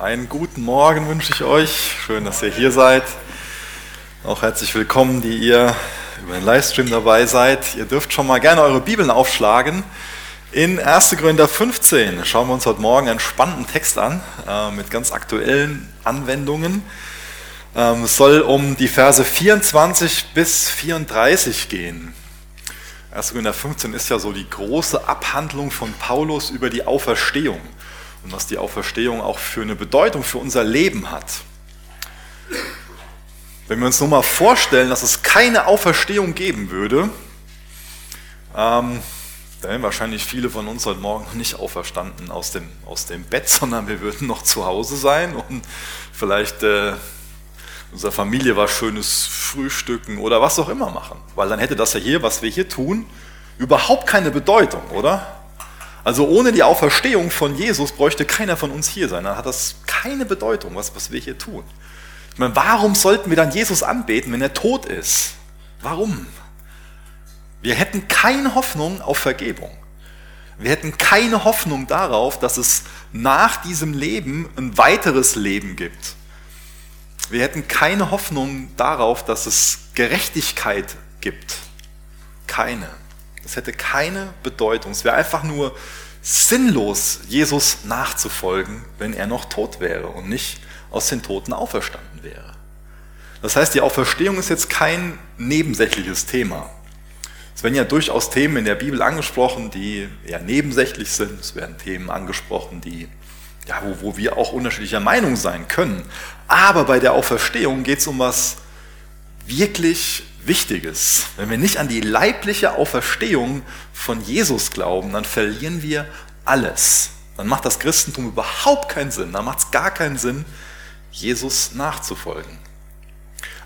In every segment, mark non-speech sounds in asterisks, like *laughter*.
Einen guten Morgen wünsche ich euch. Schön, dass ihr hier seid. Auch herzlich willkommen, die ihr über den Livestream dabei seid. Ihr dürft schon mal gerne eure Bibeln aufschlagen. In 1. Korinther 15 schauen wir uns heute Morgen einen spannenden Text an äh, mit ganz aktuellen Anwendungen. Ähm, es soll um die Verse 24 bis 34 gehen. 1. Korinther 15 ist ja so die große Abhandlung von Paulus über die Auferstehung und was die Auferstehung auch für eine Bedeutung für unser Leben hat. Wenn wir uns nur mal vorstellen, dass es keine Auferstehung geben würde, ähm, dann wären wahrscheinlich viele von uns heute Morgen noch nicht auferstanden aus dem, aus dem Bett, *laughs* sondern wir würden noch zu Hause sein und vielleicht äh, unserer Familie was Schönes frühstücken oder was auch immer machen. Weil dann hätte das ja hier, was wir hier tun, überhaupt keine Bedeutung, oder? Also ohne die Auferstehung von Jesus bräuchte keiner von uns hier sein. Dann hat das keine Bedeutung, was, was wir hier tun. Ich meine, warum sollten wir dann Jesus anbeten, wenn er tot ist? Warum? Wir hätten keine Hoffnung auf Vergebung. Wir hätten keine Hoffnung darauf, dass es nach diesem Leben ein weiteres Leben gibt. Wir hätten keine Hoffnung darauf, dass es Gerechtigkeit gibt. Keine. Es hätte keine Bedeutung. Es wäre einfach nur sinnlos, Jesus nachzufolgen, wenn er noch tot wäre und nicht aus den Toten auferstanden wäre. Das heißt, die Auferstehung ist jetzt kein nebensächliches Thema. Es werden ja durchaus Themen in der Bibel angesprochen, die eher nebensächlich sind. Es werden Themen angesprochen, die, ja, wo, wo wir auch unterschiedlicher Meinung sein können. Aber bei der Auferstehung geht es um was wirklich Wichtiges. Wenn wir nicht an die leibliche Auferstehung von Jesus glauben, dann verlieren wir alles. Dann macht das Christentum überhaupt keinen Sinn. Dann macht es gar keinen Sinn, Jesus nachzufolgen.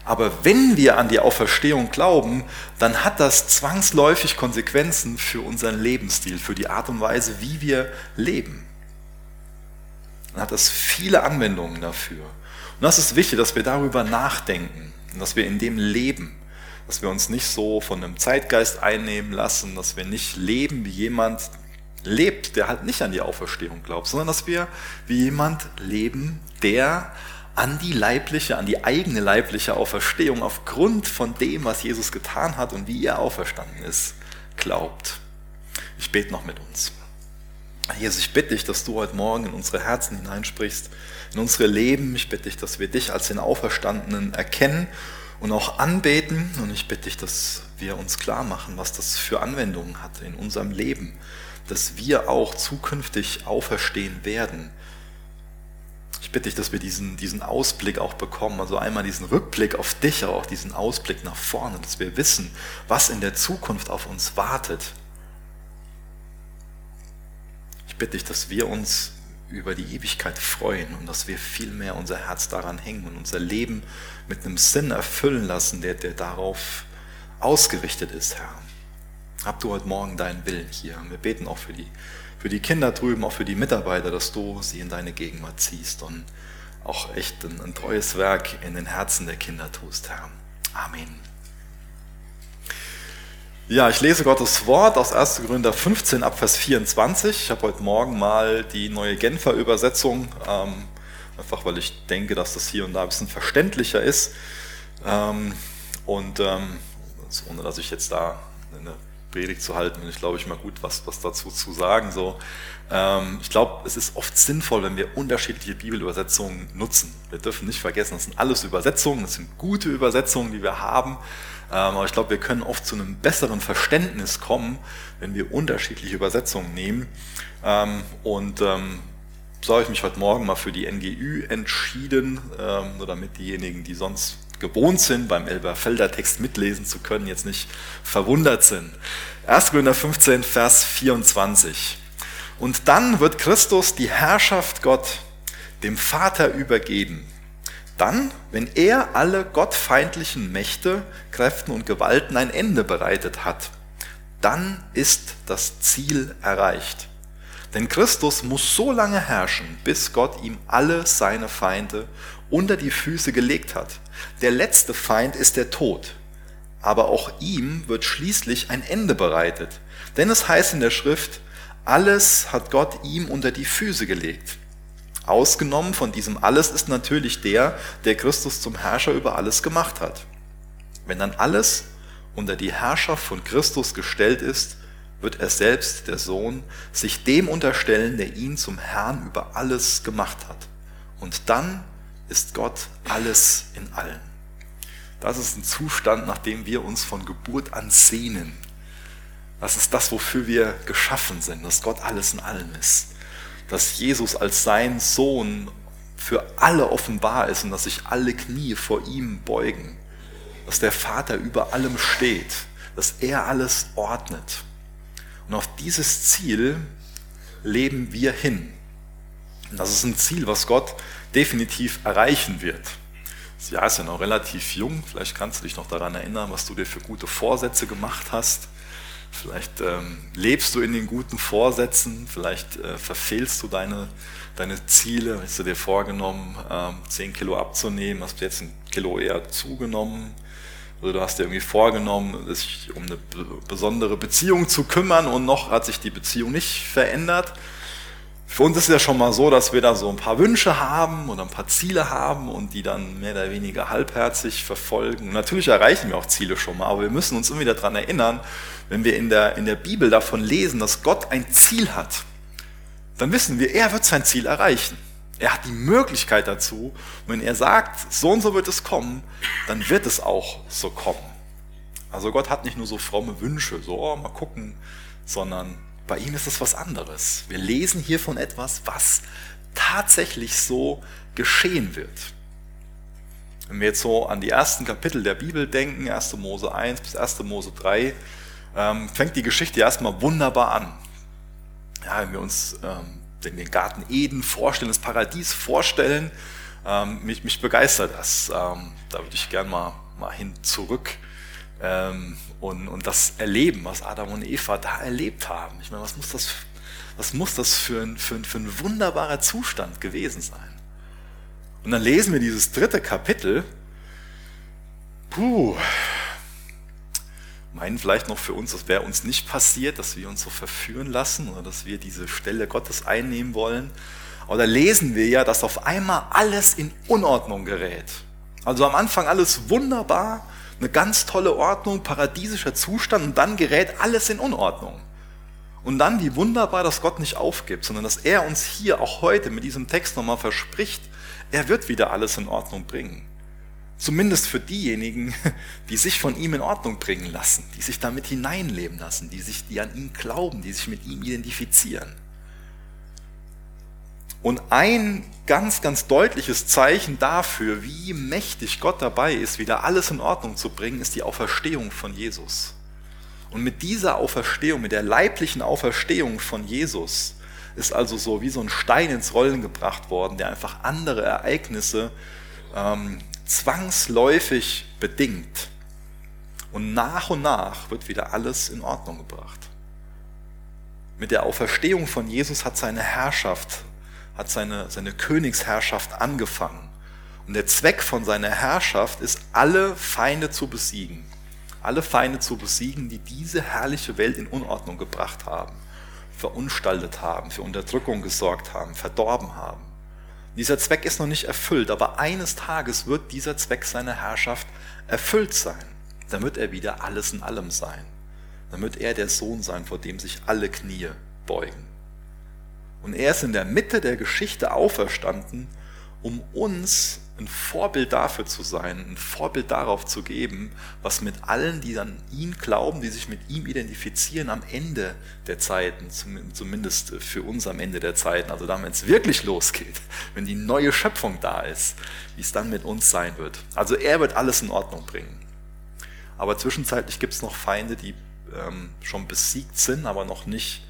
Aber wenn wir an die Auferstehung glauben, dann hat das zwangsläufig Konsequenzen für unseren Lebensstil, für die Art und Weise, wie wir leben. Dann hat das viele Anwendungen dafür. Und das ist wichtig, dass wir darüber nachdenken und dass wir in dem leben dass wir uns nicht so von einem Zeitgeist einnehmen lassen, dass wir nicht leben wie jemand lebt, der halt nicht an die Auferstehung glaubt, sondern dass wir wie jemand leben, der an die leibliche, an die eigene leibliche Auferstehung aufgrund von dem, was Jesus getan hat und wie er auferstanden ist, glaubt. Ich bete noch mit uns. Jesus, ich bitte dich, dass du heute Morgen in unsere Herzen hineinsprichst, in unsere Leben. Ich bitte dich, dass wir dich als den Auferstandenen erkennen und auch anbeten. Und ich bitte dich, dass wir uns klar machen, was das für Anwendungen hat in unserem Leben, dass wir auch zukünftig auferstehen werden. Ich bitte dich, dass wir diesen, diesen Ausblick auch bekommen, also einmal diesen Rückblick auf dich, aber auch diesen Ausblick nach vorne, dass wir wissen, was in der Zukunft auf uns wartet. Ich bitte dich, dass wir uns über die Ewigkeit freuen und dass wir viel mehr unser Herz daran hängen und unser Leben mit einem Sinn erfüllen lassen, der, der darauf ausgerichtet ist, Herr. Hab du heute Morgen deinen Willen hier. Wir beten auch für die, für die Kinder drüben, auch für die Mitarbeiter, dass du sie in deine Gegenwart ziehst und auch echt ein, ein treues Werk in den Herzen der Kinder tust, Herr. Amen. Ja, ich lese Gottes Wort aus 1. Korinther 15 ab Vers 24. Ich habe heute Morgen mal die neue Genfer Übersetzung, ähm, einfach weil ich denke, dass das hier und da ein bisschen verständlicher ist. Ähm, und ähm, ohne dass ich jetzt da eine Predigt zu halten, bin ich glaube ich mal gut was, was dazu zu sagen. So, ähm, ich glaube, es ist oft sinnvoll, wenn wir unterschiedliche Bibelübersetzungen nutzen. Wir dürfen nicht vergessen, das sind alles Übersetzungen, das sind gute Übersetzungen, die wir haben. Ähm, aber ich glaube, wir können oft zu einem besseren Verständnis kommen, wenn wir unterschiedliche Übersetzungen nehmen. Ähm, und ähm, so habe ich mich heute Morgen mal für die NGÜ entschieden, nur damit diejenigen, die sonst gewohnt sind, beim Elberfelder Text mitlesen zu können, jetzt nicht verwundert sind. 1. Korinther 15, Vers 24. Und dann wird Christus die Herrschaft Gott dem Vater übergeben. Dann, wenn er alle gottfeindlichen Mächte, Kräften und Gewalten ein Ende bereitet hat, dann ist das Ziel erreicht. Denn Christus muss so lange herrschen, bis Gott ihm alle seine Feinde unter die Füße gelegt hat. Der letzte Feind ist der Tod. Aber auch ihm wird schließlich ein Ende bereitet. Denn es heißt in der Schrift, alles hat Gott ihm unter die Füße gelegt. Ausgenommen von diesem alles ist natürlich der, der Christus zum Herrscher über alles gemacht hat. Wenn dann alles unter die Herrschaft von Christus gestellt ist, wird er selbst, der Sohn, sich dem unterstellen, der ihn zum Herrn über alles gemacht hat. Und dann ist Gott alles in allen. Das ist ein Zustand, nach dem wir uns von Geburt an sehnen. Das ist das, wofür wir geschaffen sind, dass Gott alles in allem ist. Dass Jesus als sein Sohn für alle offenbar ist und dass sich alle Knie vor ihm beugen. Dass der Vater über allem steht, dass er alles ordnet. Und auf dieses Ziel leben wir hin. Und das ist ein Ziel, was Gott definitiv erreichen wird. Das Jahr ist ja noch relativ jung. Vielleicht kannst du dich noch daran erinnern, was du dir für gute Vorsätze gemacht hast. Vielleicht ähm, lebst du in den guten Vorsätzen, vielleicht äh, verfehlst du deine, deine Ziele. Hast du dir vorgenommen, ähm, 10 Kilo abzunehmen, hast du jetzt ein Kilo eher zugenommen. Oder du hast dir irgendwie vorgenommen, sich um eine besondere Beziehung zu kümmern und noch hat sich die Beziehung nicht verändert. Für uns ist es ja schon mal so, dass wir da so ein paar Wünsche haben oder ein paar Ziele haben und die dann mehr oder weniger halbherzig verfolgen. Und natürlich erreichen wir auch Ziele schon mal, aber wir müssen uns immer wieder daran erinnern, wenn wir in der, in der Bibel davon lesen, dass Gott ein Ziel hat, dann wissen wir, er wird sein Ziel erreichen. Er hat die Möglichkeit dazu. Und wenn er sagt, so und so wird es kommen, dann wird es auch so kommen. Also Gott hat nicht nur so fromme Wünsche, so oh, mal gucken, sondern bei ihm ist es was anderes. Wir lesen hier von etwas, was tatsächlich so geschehen wird. Wenn wir jetzt so an die ersten Kapitel der Bibel denken, 1. Mose 1 bis 1. Mose 3, ähm, fängt die Geschichte erstmal wunderbar an. Ja, wenn wir uns ähm, den Garten Eden vorstellen, das Paradies vorstellen, ähm, mich, mich begeistert das. Ähm, da würde ich gern mal, mal hin zurück ähm, und, und das Erleben, was Adam und Eva da erlebt haben. Ich meine, was muss das, was muss das für ein, für, ein, für ein wunderbarer Zustand gewesen sein? Und dann lesen wir dieses dritte Kapitel. Puh, meinen vielleicht noch für uns, das wäre uns nicht passiert, dass wir uns so verführen lassen oder dass wir diese Stelle Gottes einnehmen wollen. Aber da lesen wir ja, dass auf einmal alles in Unordnung gerät. Also am Anfang alles wunderbar, eine ganz tolle Ordnung, paradiesischer Zustand und dann gerät alles in Unordnung. Und dann wie wunderbar, dass Gott nicht aufgibt, sondern dass er uns hier auch heute mit diesem Text nochmal verspricht, er wird wieder alles in Ordnung bringen. Zumindest für diejenigen, *laughs* die sich von ihm in Ordnung bringen lassen, die sich damit hineinleben lassen, die, sich, die an ihn glauben, die sich mit ihm identifizieren. Und ein ganz, ganz deutliches Zeichen dafür, wie mächtig Gott dabei ist, wieder alles in Ordnung zu bringen, ist die Auferstehung von Jesus. Und mit dieser Auferstehung, mit der leiblichen Auferstehung von Jesus, ist also so wie so ein Stein ins Rollen gebracht worden, der einfach andere Ereignisse ähm, zwangsläufig bedingt. Und nach und nach wird wieder alles in Ordnung gebracht. Mit der Auferstehung von Jesus hat seine Herrschaft hat seine, seine Königsherrschaft angefangen. Und der Zweck von seiner Herrschaft ist, alle Feinde zu besiegen. Alle Feinde zu besiegen, die diese herrliche Welt in Unordnung gebracht haben, verunstaltet haben, für Unterdrückung gesorgt haben, verdorben haben. Dieser Zweck ist noch nicht erfüllt, aber eines Tages wird dieser Zweck seiner Herrschaft erfüllt sein. Dann wird er wieder alles in allem sein. Dann wird er der Sohn sein, vor dem sich alle Knie beugen. Und er ist in der Mitte der Geschichte auferstanden, um uns ein Vorbild dafür zu sein, ein Vorbild darauf zu geben, was mit allen, die an ihn glauben, die sich mit ihm identifizieren, am Ende der Zeiten, zumindest für uns am Ende der Zeiten, also dann, wenn es wirklich losgeht, *laughs* wenn die neue Schöpfung da ist, wie es dann mit uns sein wird. Also er wird alles in Ordnung bringen. Aber zwischenzeitlich gibt es noch Feinde, die ähm, schon besiegt sind, aber noch nicht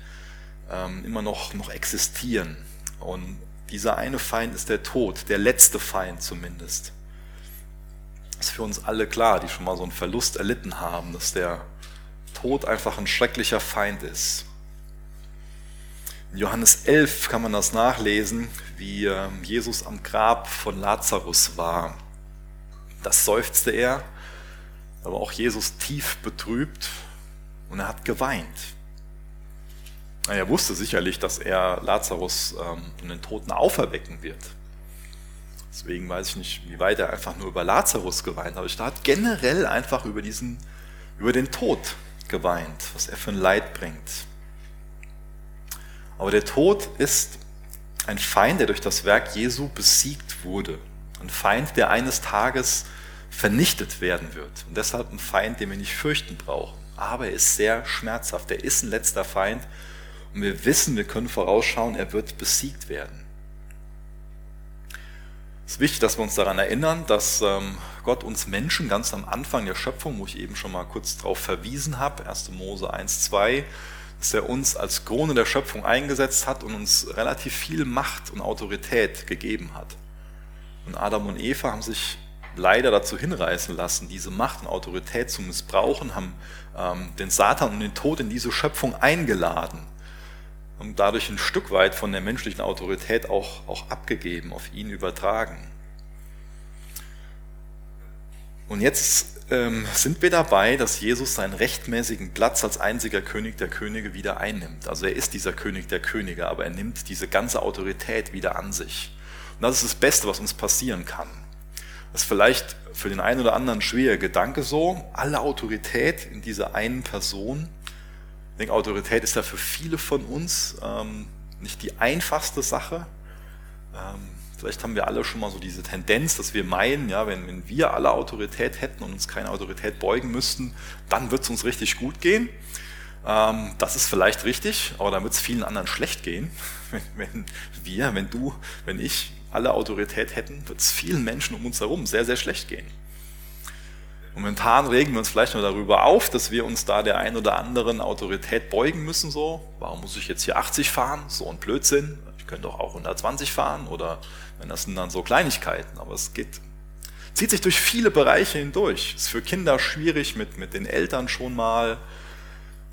ähm, immer noch, noch existieren. Und dieser eine Feind ist der Tod, der letzte Feind zumindest. Das ist für uns alle klar, die schon mal so einen Verlust erlitten haben, dass der Tod einfach ein schrecklicher Feind ist. In Johannes 11 kann man das nachlesen, wie ähm, Jesus am Grab von Lazarus war. Das seufzte er, aber auch Jesus tief betrübt und er hat geweint. Er wusste sicherlich, dass er Lazarus ähm, von den Toten auferwecken wird. Deswegen weiß ich nicht, wie weit er einfach nur über Lazarus geweint hat. Er hat generell einfach über diesen, über den Tod geweint, was er für ein Leid bringt. Aber der Tod ist ein Feind, der durch das Werk Jesu besiegt wurde. Ein Feind, der eines Tages vernichtet werden wird. Und deshalb ein Feind, den wir nicht fürchten brauchen. Aber er ist sehr schmerzhaft. Er ist ein letzter Feind. Und wir wissen, wir können vorausschauen, er wird besiegt werden. Es ist wichtig, dass wir uns daran erinnern, dass ähm, Gott uns Menschen ganz am Anfang der Schöpfung, wo ich eben schon mal kurz darauf verwiesen habe, 1. Mose 1, 2, dass er uns als Krone der Schöpfung eingesetzt hat und uns relativ viel Macht und Autorität gegeben hat. Und Adam und Eva haben sich leider dazu hinreißen lassen, diese Macht und Autorität zu missbrauchen, haben ähm, den Satan und den Tod in diese Schöpfung eingeladen und dadurch ein Stück weit von der menschlichen Autorität auch, auch abgegeben, auf ihn übertragen. Und jetzt ähm, sind wir dabei, dass Jesus seinen rechtmäßigen Platz als einziger König der Könige wieder einnimmt. Also er ist dieser König der Könige, aber er nimmt diese ganze Autorität wieder an sich. Und das ist das Beste, was uns passieren kann. Das ist vielleicht für den einen oder anderen schwerer Gedanke so, alle Autorität in dieser einen Person. Ich denke, Autorität ist ja für viele von uns ähm, nicht die einfachste Sache. Ähm, vielleicht haben wir alle schon mal so diese Tendenz, dass wir meinen, ja, wenn, wenn wir alle Autorität hätten und uns keine Autorität beugen müssten, dann wird es uns richtig gut gehen. Ähm, das ist vielleicht richtig, aber dann wird es vielen anderen schlecht gehen. *laughs* Wenn, wenn wir, wenn du, wenn ich alle Autorität hätten, wird es vielen Menschen um uns herum sehr, sehr schlecht gehen. Momentan regen wir uns vielleicht nur darüber auf, dass wir uns da der ein oder anderen Autorität beugen müssen. So, warum muss ich jetzt hier 80 fahren? So ein Blödsinn. Ich könnte doch auch 120 fahren oder wenn das sind dann so Kleinigkeiten. Aber es geht, zieht sich durch viele Bereiche hindurch. Ist für Kinder schwierig mit, mit den Eltern schon mal.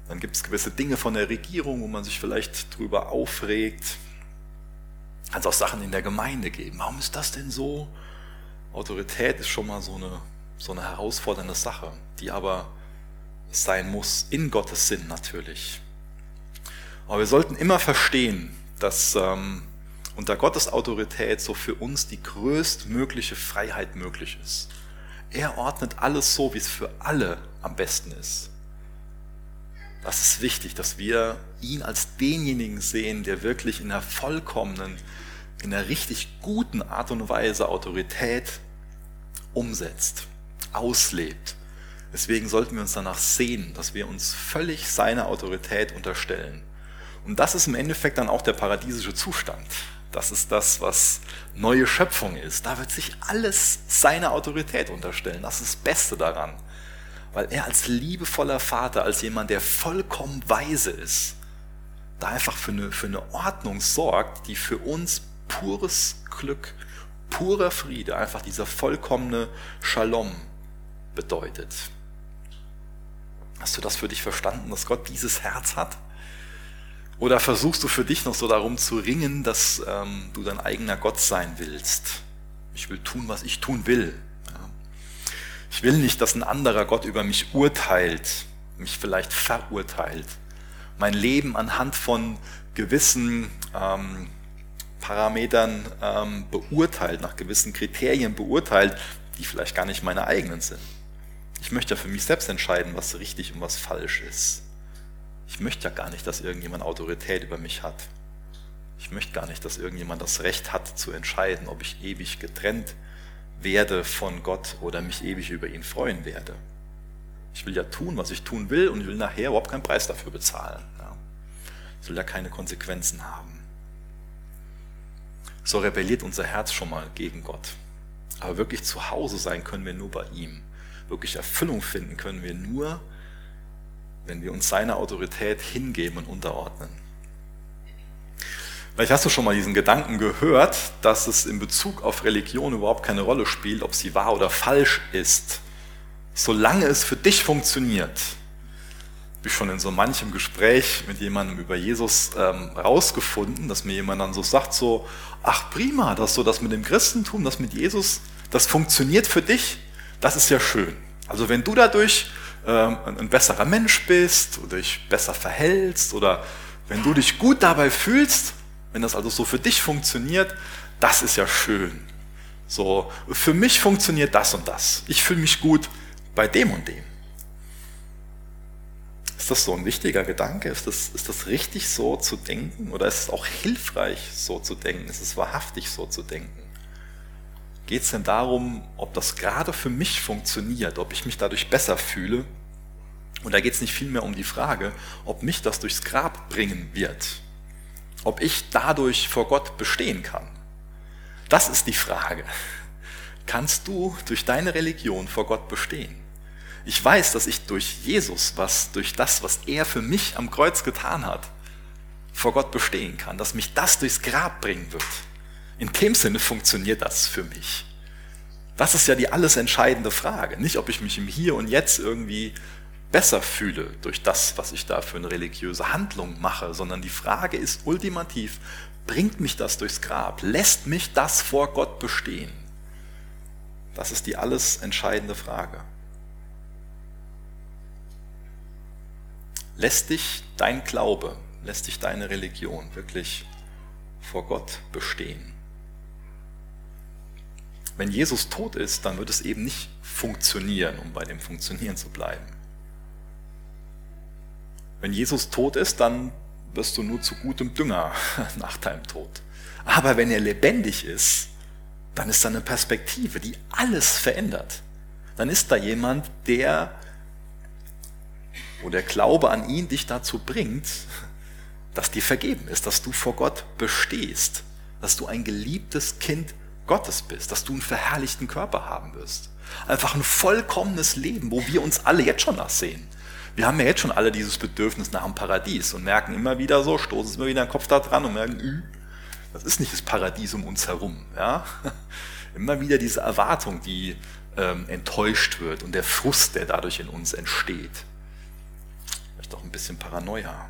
Dann gibt es gewisse Dinge von der Regierung, wo man sich vielleicht drüber aufregt. Kann es auch Sachen in der Gemeinde geben. Warum ist das denn so? Autorität ist schon mal so eine so eine herausfordernde Sache, die aber sein muss, in Gottes Sinn natürlich. Aber wir sollten immer verstehen, dass ähm, unter Gottes Autorität so für uns die größtmögliche Freiheit möglich ist. Er ordnet alles so, wie es für alle am besten ist. Das ist wichtig, dass wir ihn als denjenigen sehen, der wirklich in einer vollkommenen, in einer richtig guten Art und Weise Autorität umsetzt auslebt. Deswegen sollten wir uns danach sehen, dass wir uns völlig seiner Autorität unterstellen. Und das ist im Endeffekt dann auch der paradiesische Zustand. Das ist das, was neue Schöpfung ist. Da wird sich alles seiner Autorität unterstellen. Das ist das Beste daran. Weil er als liebevoller Vater, als jemand, der vollkommen weise ist, da einfach für eine, für eine Ordnung sorgt, die für uns pures Glück, purer Friede, einfach dieser vollkommene Shalom bedeutet. Hast du das für dich verstanden, dass Gott dieses Herz hat? Oder versuchst du für dich noch so darum zu ringen, dass ähm, du dein eigener Gott sein willst? Ich will tun, was ich tun will. Ich will nicht, dass ein anderer Gott über mich urteilt, mich vielleicht verurteilt, mein Leben anhand von gewissen ähm, Parametern ähm, beurteilt, nach gewissen Kriterien beurteilt, die vielleicht gar nicht meine eigenen sind. Ich möchte ja für mich selbst entscheiden, was richtig und was falsch ist. Ich möchte ja gar nicht, dass irgendjemand Autorität über mich hat. Ich möchte gar nicht, dass irgendjemand das Recht hat zu entscheiden, ob ich ewig getrennt werde von Gott oder mich ewig über ihn freuen werde. Ich will ja tun, was ich tun will und ich will nachher überhaupt keinen Preis dafür bezahlen. Ja. Ich will ja keine Konsequenzen haben. So rebelliert unser Herz schon mal gegen Gott. Aber wirklich zu Hause sein können wir nur bei ihm wirklich Erfüllung finden können wir nur, wenn wir uns seiner Autorität hingeben und unterordnen. Vielleicht hast du schon mal diesen Gedanken gehört, dass es in Bezug auf Religion überhaupt keine Rolle spielt, ob sie wahr oder falsch ist, solange es für dich funktioniert. Habe ich schon in so manchem Gespräch mit jemandem über Jesus ähm, rausgefunden, dass mir jemand dann so sagt, so, ach prima, dass so das mit dem Christentum, das mit Jesus, das funktioniert für dich, das ist ja schön. Also wenn du dadurch ähm, ein besserer Mensch bist oder dich besser verhältst oder Wenn du dich gut dabei fühlst, wenn das also so für dich funktioniert, das ist ja schön. So, für mich funktioniert das und das. Ich fühle mich gut bei dem und dem. Ist das so ein wichtiger Gedanke? Ist das, ist das richtig so zu denken? Oder ist es auch hilfreich so zu denken? Ist es wahrhaftig so zu denken? Geht es denn darum, ob das gerade für mich funktioniert, ob ich mich dadurch besser fühle? Und da geht es nicht vielmehr um die Frage, ob mich das durchs Grab bringen wird, ob ich dadurch vor Gott bestehen kann. Das ist die Frage. Kannst du durch deine Religion vor Gott bestehen? Ich weiß, dass ich durch Jesus, was, durch das, was er für mich am Kreuz getan hat, vor Gott bestehen kann, dass mich das durchs Grab bringen wird. In dem Sinne funktioniert das für mich. Das ist ja die alles entscheidende Frage. Nicht, ob ich mich im Hier und Jetzt irgendwie besser fühle durch das, was ich da für eine religiöse Handlung mache, sondern die Frage ist ultimativ, bringt mich das durchs Grab? Lässt mich das vor Gott bestehen? Das ist die alles entscheidende Frage. Lässt dich dein Glaube, lässt dich deine Religion wirklich vor Gott bestehen? Wenn Jesus tot ist, dann wird es eben nicht funktionieren, um bei dem Funktionieren zu bleiben. Wenn Jesus tot ist, dann wirst du nur zu gutem Dünger *laughs* nach deinem Tod. Aber wenn er lebendig ist, dann ist da eine Perspektive, die alles verändert. Dann ist da jemand, der, wo der Glaube an ihn dich dazu bringt, dass dir vergeben ist, dass du vor Gott bestehst, dass du ein geliebtes Kind Gottes bist, dass du einen verherrlichten Körper haben wirst. Einfach ein vollkommenes Leben, wo wir uns alle jetzt schon nachsehen. Wir haben ja jetzt schon alle dieses Bedürfnis nach dem Paradies und merken immer wieder so, stoßen immer wieder den Kopf da dran und merken, das ist nicht das Paradies um uns herum. Ja? *laughs* Immer wieder diese Erwartung, die ähm, enttäuscht wird und der Frust, der dadurch in uns entsteht. Vielleicht auch ein bisschen Paranoia.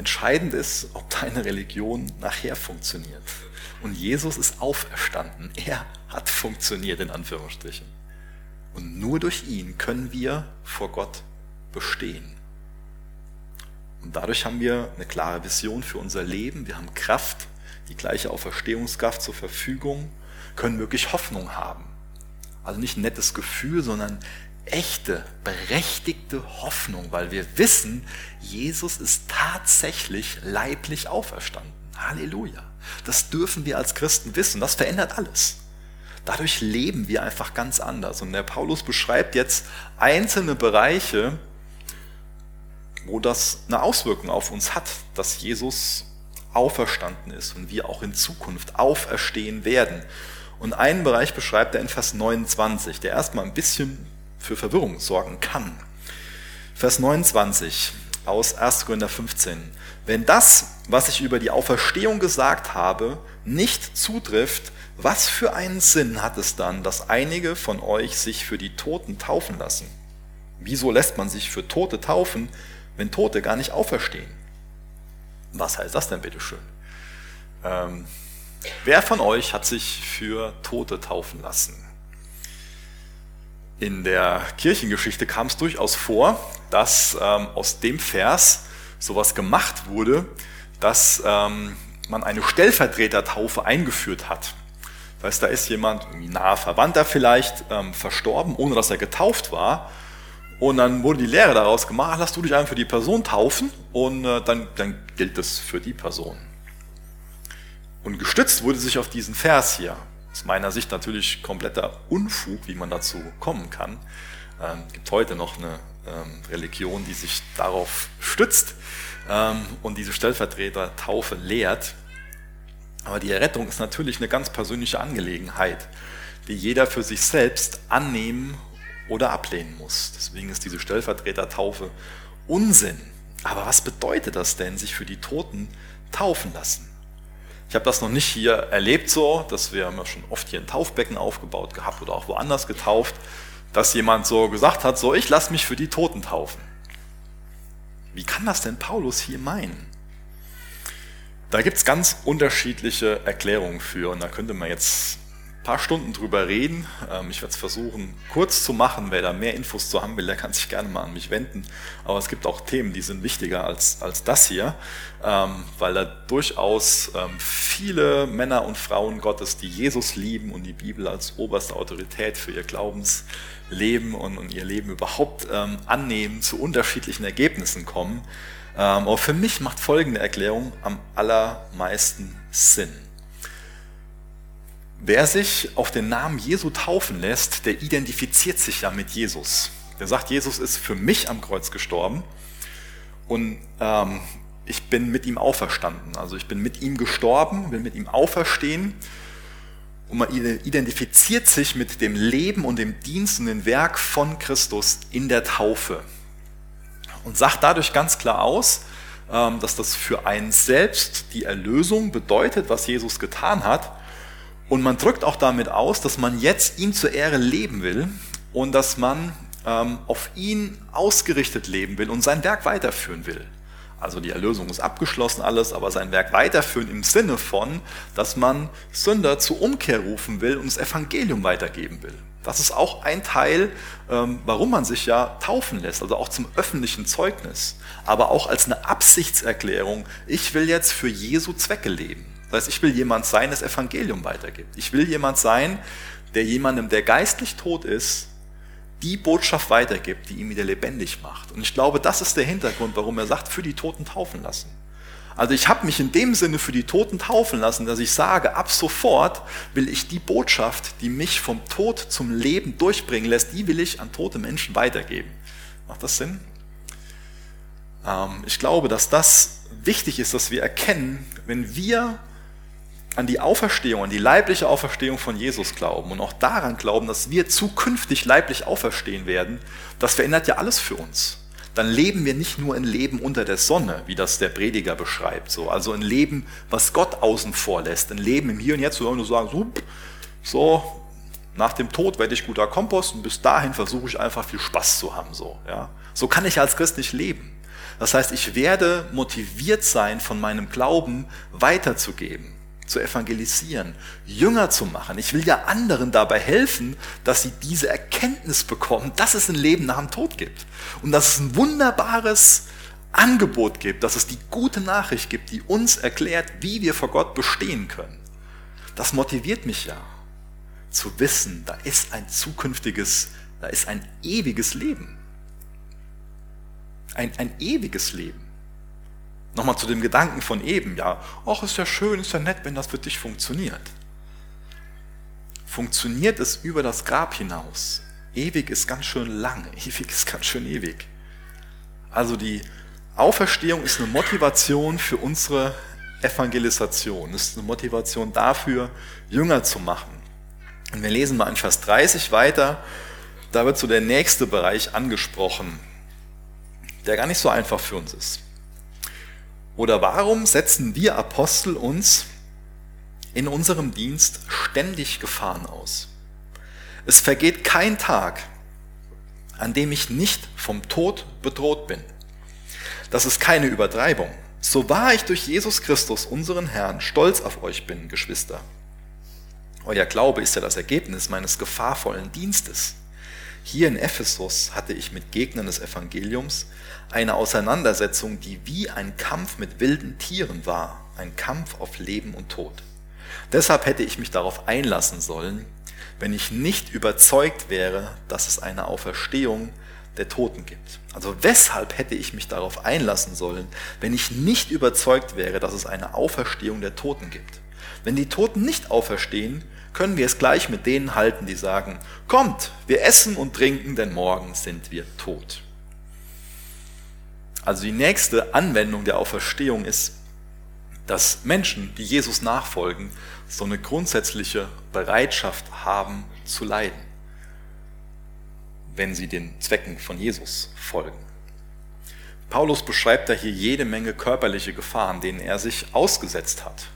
Entscheidend ist, ob deine Religion nachher funktioniert. Und Jesus ist auferstanden. Er hat funktioniert, in Anführungsstrichen. Und nur durch ihn können wir vor Gott bestehen. Und dadurch haben wir eine klare Vision für unser Leben. Wir haben Kraft, die gleiche Auferstehungskraft zur Verfügung, können wirklich Hoffnung haben. Also nicht ein nettes Gefühl, sondern echte, berechtigte Hoffnung, weil wir wissen, Jesus ist tatsächlich leiblich auferstanden. Halleluja. Das dürfen wir als Christen wissen. Das verändert alles. Dadurch leben wir einfach ganz anders. Und der Paulus beschreibt jetzt einzelne Bereiche, wo das eine Auswirkung auf uns hat, dass Jesus auferstanden ist und wir auch in Zukunft auferstehen werden. Und einen Bereich beschreibt er in Vers 29, der erstmal ein bisschen für Verwirrung sorgen kann. Vers 29 aus 1. Korinther 15. Wenn das, was ich über die Auferstehung gesagt habe, nicht zutrifft, was für einen Sinn hat es dann, dass einige von euch sich für die Toten taufen lassen? Wieso lässt man sich für Tote taufen, wenn Tote gar nicht auferstehen? Was heißt das denn bitteschön? Ähm, wer von euch hat sich für Tote taufen lassen? In der Kirchengeschichte kam es durchaus vor, dass ähm, aus dem Vers sowas gemacht wurde, dass ähm, man eine Stellvertretertaufe eingeführt hat. Das heißt, da ist jemand, nahe Verwandter vielleicht, ähm, verstorben, ohne dass er getauft war. Und dann wurde die Lehre daraus gemacht, lass du dich einfach für die Person taufen und äh, dann, dann gilt das für die Person. Und gestützt wurde sich auf diesen Vers hier aus meiner Sicht natürlich kompletter Unfug, wie man dazu kommen kann. Ähm, gibt heute noch eine ähm, Religion, die sich darauf stützt ähm, und diese Stellvertreter-Taufe lehrt. Aber die Errettung ist natürlich eine ganz persönliche Angelegenheit, die jeder für sich selbst annehmen oder ablehnen muss. Deswegen ist diese Stellvertreter-Taufe Unsinn. Aber was bedeutet das denn, sich für die Toten taufen lassen? Ich habe das noch nicht hier erlebt so, dass wir haben ja schon oft hier ein Taufbecken aufgebaut gehabt oder auch woanders getauft, dass jemand so gesagt hat, so ich lasse mich für die Toten taufen. Wie kann das denn Paulus hier meinen? Da gibt es ganz unterschiedliche Erklärungen für und da könnte man jetzt paar Stunden drüber reden. Ähm, ich werde es versuchen, kurz zu machen. Wer da mehr Infos zu haben will, der kann sich gerne mal an mich wenden. Aber es gibt auch Themen, die sind wichtiger als, als das hier, ähm, weil da durchaus ähm, viele Männer und Frauen Gottes, die Jesus lieben und die Bibel als oberste Autorität für ihr Glaubensleben und, und ihr Leben überhaupt annehmen, zu unterschiedlichen Ergebnissen kommen. Aber für mich macht folgende Erklärung am allermeisten Sinn. Wer sich auf den Namen Jesu taufen lässt, der identifiziert sich ja mit Jesus. Der sagt, Jesus ist für mich am Kreuz gestorben und ähm, ich bin mit ihm auferstanden. Also ich bin mit ihm gestorben, will mit ihm auferstehen und man identifiziert sich mit dem Leben und dem Dienst und dem Werk von Christus in der Taufe und sagt dadurch ganz klar aus, ähm, dass das für einen selbst die Erlösung bedeutet, was Jesus getan hat und man drückt auch damit aus, dass man jetzt ihm zur Ehre leben will und dass man ähm, auf ihn ausgerichtet leben will und sein Werk weiterführen will. Also die Erlösung ist abgeschlossen alles, aber sein Werk weiterführen im Sinne von, dass man Sünder zur Umkehr rufen will und das Evangelium weitergeben will. Das ist auch ein Teil, ähm, warum man sich ja taufen lässt, also auch zum öffentlichen Zeugnis, aber auch als eine Absichtserklärung, ich will jetzt für Jesu Zwecke leben. Das heißt, ich will jemand sein, das Evangelium weitergibt. Ich will jemand sein, der jemandem, der geistlich tot ist, die Botschaft weitergibt, die ihn wieder lebendig macht. Und ich glaube, das ist der Hintergrund, warum er sagt, für die Toten taufen lassen. Also ich habe mich in dem Sinne für die Toten taufen lassen, dass ich sage, ab sofort will ich die Botschaft, die mich vom Tod zum Leben durchbringen lässt, die will ich an tote Menschen weitergeben. Macht das Sinn? Ähm, ich glaube, dass das wichtig ist, dass wir erkennen, wenn wir an die Auferstehung, an die leibliche Auferstehung von Jesus glauben und auch daran glauben, dass wir zukünftig leiblich auferstehen werden, das verändert ja alles für uns. Dann leben wir nicht nur ein Leben unter der Sonne, wie das der Prediger beschreibt, so, also ein Leben, was Gott außen vor lässt, ein Leben im Hier und Jetzt, wo wir nur sagen, so, so, nach dem Tod werde ich guter Kompost und bis dahin versuche ich einfach viel Spaß zu haben, so, ja. So kann ich als Christ nicht leben. Das heißt, ich werde motiviert sein, von meinem Glauben weiterzugeben zu evangelisieren, Jünger zu machen. Ich will ja anderen dabei helfen, dass sie diese Erkenntnis bekommen, dass es ein Leben nach dem Tod gibt und dass es ein wunderbares Angebot gibt, dass es die gute Nachricht gibt, die uns erklärt, wie wir vor Gott bestehen können. Das motiviert mich ja zu wissen, da ist ein zukünftiges, da ist ein ewiges Leben. Ein, ein ewiges Leben. Nochmal zu dem Gedanken von eben, ja, ach, ist ja schön, ist ja nett, wenn das für dich funktioniert. Funktioniert es über das Grab hinaus? Ewig ist ganz schön lang, *laughs* ewig ist ganz schön ewig. Also die Auferstehung ist eine Motivation für unsere Evangelisation, ist eine Motivation dafür, Jünger zu machen. Und wir lesen mal in Vers 30 weiter, da wird so der nächste Bereich angesprochen, der gar nicht so einfach für uns ist. Oder warum setzen wir Apostel uns in unserem Dienst ständig Gefahren aus? Es vergeht kein Tag, an dem ich nicht vom Tod bedroht bin. Das ist keine Übertreibung. So wahr ich durch Jesus Christus, unseren Herrn, stolz auf euch bin, Geschwister. Euer Glaube ist ja das Ergebnis meines gefahrvollen Dienstes. Hier in Ephesus hatte ich mit Gegnern des Evangeliums eine Auseinandersetzung, die wie ein Kampf mit wilden Tieren war, ein Kampf auf Leben und Tod. Deshalb hätte ich mich darauf einlassen sollen, wenn ich nicht überzeugt wäre, dass es eine Auferstehung der Toten gibt. Also weshalb hätte ich mich darauf einlassen sollen, wenn ich nicht überzeugt wäre, dass es eine Auferstehung der Toten gibt? Wenn die Toten nicht auferstehen, können wir es gleich mit denen halten, die sagen, kommt, wir essen und trinken, denn morgen sind wir tot. Also die nächste Anwendung der Auferstehung ist, dass Menschen, die Jesus nachfolgen, so eine grundsätzliche Bereitschaft haben zu leiden, wenn sie den Zwecken von Jesus folgen. Paulus beschreibt da hier jede Menge körperliche Gefahren, denen er sich ausgesetzt hat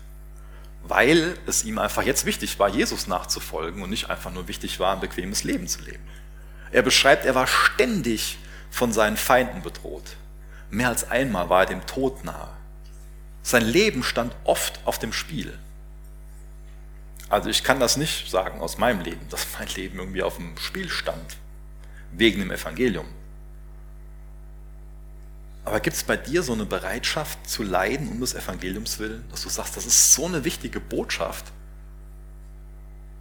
weil es ihm einfach jetzt wichtig war, Jesus nachzufolgen und nicht einfach nur wichtig war, ein bequemes Leben zu leben. Er beschreibt, er war ständig von seinen Feinden bedroht. Mehr als einmal war er dem Tod nahe. Sein Leben stand oft auf dem Spiel. Also ich kann das nicht sagen aus meinem Leben, *laughs* dass mein Leben irgendwie auf dem Spiel stand, wegen dem Evangelium. Aber gibt es bei dir so eine Bereitschaft zu leiden um des Evangeliums willen, dass du sagst, das ist so eine wichtige Botschaft,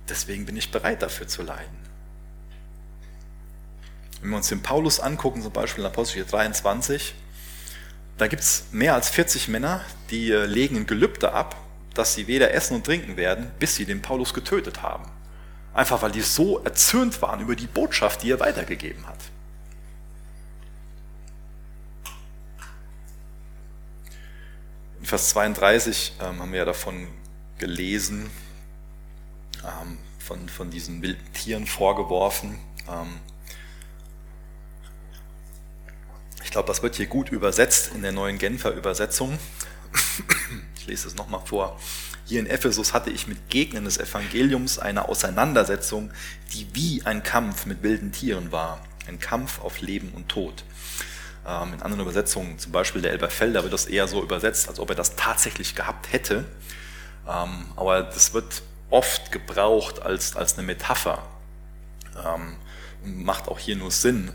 deswegen bin ich bereit dafür zu leiden? Wenn wir uns den Paulus angucken, zum Beispiel in Apostel 23, da gibt es mehr als 40 Männer, die äh, legen ein Gelübde ab, dass sie weder essen und trinken werden, bis sie den Paulus getötet haben. Einfach weil die so erzürnt waren über die Botschaft, die er weitergegeben hat. Vers 32 ähm, haben wir ja davon gelesen, ähm, von, von diesen wilden Tieren vorgeworfen. Ähm, ich glaube, das wird hier gut übersetzt in der neuen Genfer Übersetzung. *coughs* Ich lese es nochmal vor. Hier in Ephesus hatte ich mit Gegnern des Evangeliums eine Auseinandersetzung, die wie ein Kampf mit wilden Tieren war. Ein Kampf auf Leben und Tod. Ähm, in anderen Übersetzungen, zum Beispiel der Elberfelder, wird das eher so übersetzt, als ob er das tatsächlich gehabt hätte. Ähm, aber das wird oft gebraucht als, als eine Metapher. Ähm, macht auch hier nur Sinn,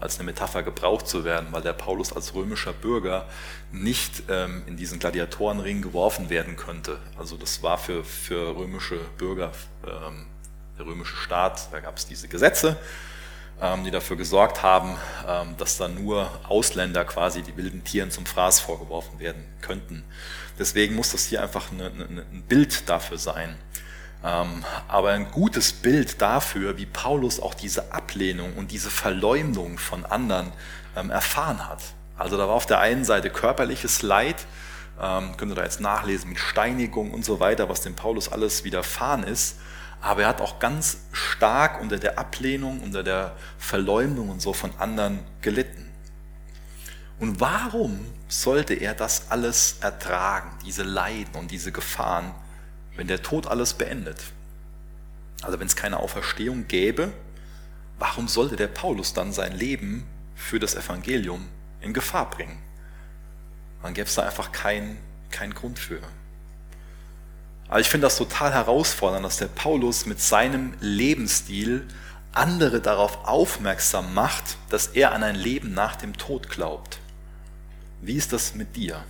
als eine Metapher gebraucht zu werden, weil der Paulus als römischer Bürger nicht in diesen Gladiatorenring geworfen werden könnte. Also das war für, für römische Bürger, der römische Staat, da gab es diese Gesetze, die dafür gesorgt haben, ähm, dass dann nur Ausländer quasi die wilden Tieren zum Fraß vorgeworfen werden könnten. Deswegen muss das hier einfach ein Bild dafür sein. Ähm, aber ein gutes Bild dafür, wie Paulus auch diese Ablehnung und diese Verleumdung von anderen ähm, erfahren hat. Also da war auf der einen Seite körperliches Leid, ähm, könnt ihr da jetzt nachlesen mit Steinigung und so weiter, was dem Paulus alles widerfahren ist. Aber er hat auch ganz stark unter der Ablehnung, unter der Verleumdung und so von anderen gelitten. Und warum sollte er das alles ertragen, diese Leiden und diese Gefahren? wenn der Tod alles beendet. Also wenn es keine Auferstehung gäbe, warum sollte der Paulus dann sein Leben für das Evangelium in Gefahr bringen? Dann gäbe es da einfach keinen kein Grund für. Aber ich finde das total herausfordernd, dass der Paulus mit seinem Lebensstil andere darauf aufmerksam macht, dass er an ein Leben nach dem Tod glaubt. Wie ist das mit dir?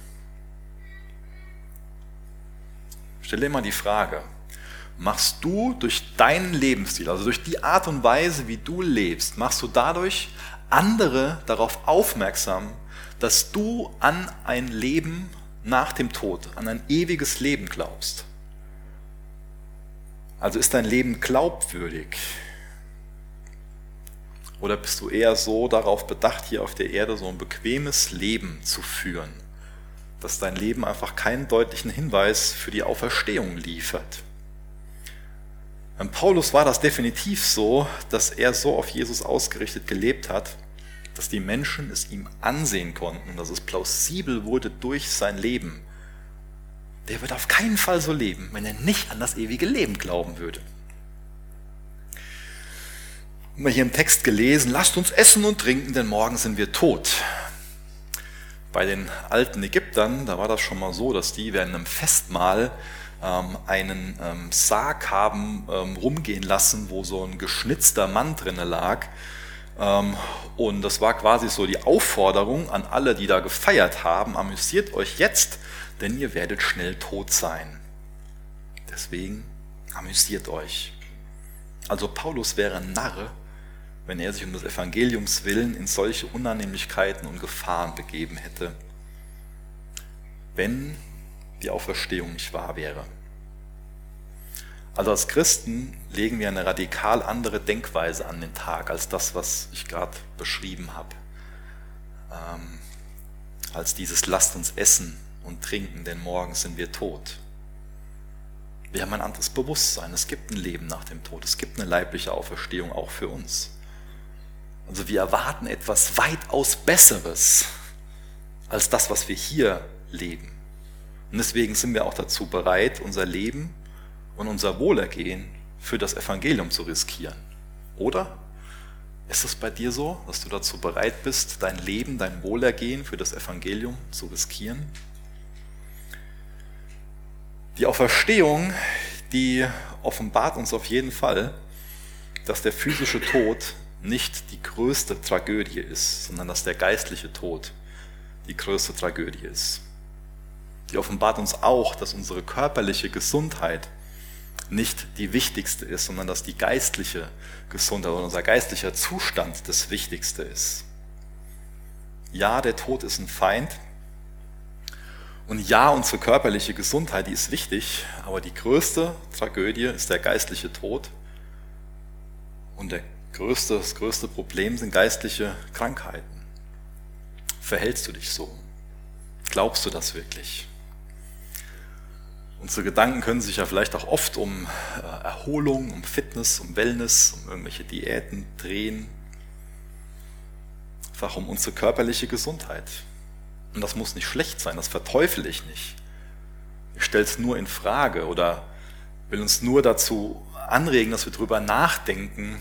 Stell dir mal die Frage, machst du durch deinen Lebensstil, also durch die Art und Weise, wie du lebst, machst du dadurch andere darauf aufmerksam, dass du an ein Leben nach dem Tod, an ein ewiges Leben glaubst? Also ist dein Leben glaubwürdig? Oder bist du eher so darauf bedacht, hier auf der Erde so ein bequemes Leben zu führen? dass dein Leben einfach keinen deutlichen Hinweis für die Auferstehung liefert. Beim Paulus war das definitiv so, dass er so auf Jesus ausgerichtet gelebt hat, dass die Menschen es ihm ansehen konnten, dass es plausibel wurde durch sein Leben. Der wird auf keinen Fall so leben, wenn er nicht an das ewige Leben glauben würde. Haben wir hier im Text gelesen, lasst uns essen und trinken, denn morgen sind wir tot. Bei den alten Ägyptern, da war das schon mal so, dass die während einem Festmahl ähm, einen ähm, Sarg haben ähm, rumgehen lassen, wo so ein geschnitzter Mann drinne lag. Ähm, und das war quasi so die Aufforderung an alle, die da gefeiert haben, amüsiert euch jetzt, denn ihr werdet schnell tot sein. Deswegen amüsiert euch. Also Paulus wäre ein Narr, wenn er sich um des Evangeliums willen in solche Unannehmlichkeiten und Gefahren begeben hätte, wenn die Auferstehung nicht wahr wäre. Also als Christen legen wir eine radikal andere Denkweise an den Tag als das, was ich gerade beschrieben habe. Ähm, als dieses Lasst uns essen und trinken, denn morgen sind wir tot. Wir haben ein anderes Bewusstsein. Es gibt ein Leben nach dem Tod. Es gibt eine leibliche Auferstehung auch für uns. Also wir erwarten etwas weitaus Besseres als das, was wir hier leben. Und deswegen sind wir auch dazu bereit, unser Leben und unser Wohlergehen für das Evangelium zu riskieren. Oder? Ist es bei dir so, dass du dazu bereit bist, dein Leben, dein Wohlergehen für das Evangelium zu riskieren? Die Auferstehung, die offenbart uns auf jeden Fall, dass der physische Tod nicht die größte Tragödie ist, sondern dass der geistliche Tod die größte Tragödie ist. Die offenbart uns auch, dass unsere körperliche Gesundheit nicht die wichtigste ist, sondern dass die geistliche Gesundheit oder unser geistlicher Zustand das Wichtigste ist. Ja, der Tod ist ein Feind. Und ja, unsere körperliche Gesundheit, die ist wichtig, aber die größte Tragödie ist der geistliche Tod. Und der größte, das größte Problem sind geistliche Krankheiten. Verhältst du dich so? Glaubst du das wirklich? Unsere Gedanken können sich ja vielleicht auch oft um äh, Erholung, um Fitness, um Wellness, um irgendwelche Diäten drehen. Einfach um unsere körperliche Gesundheit. Und das muss nicht schlecht sein, das verteufel ich nicht. Ich stelle es nur in Frage oder will uns nur dazu anregen, dass wir darüber nachdenken,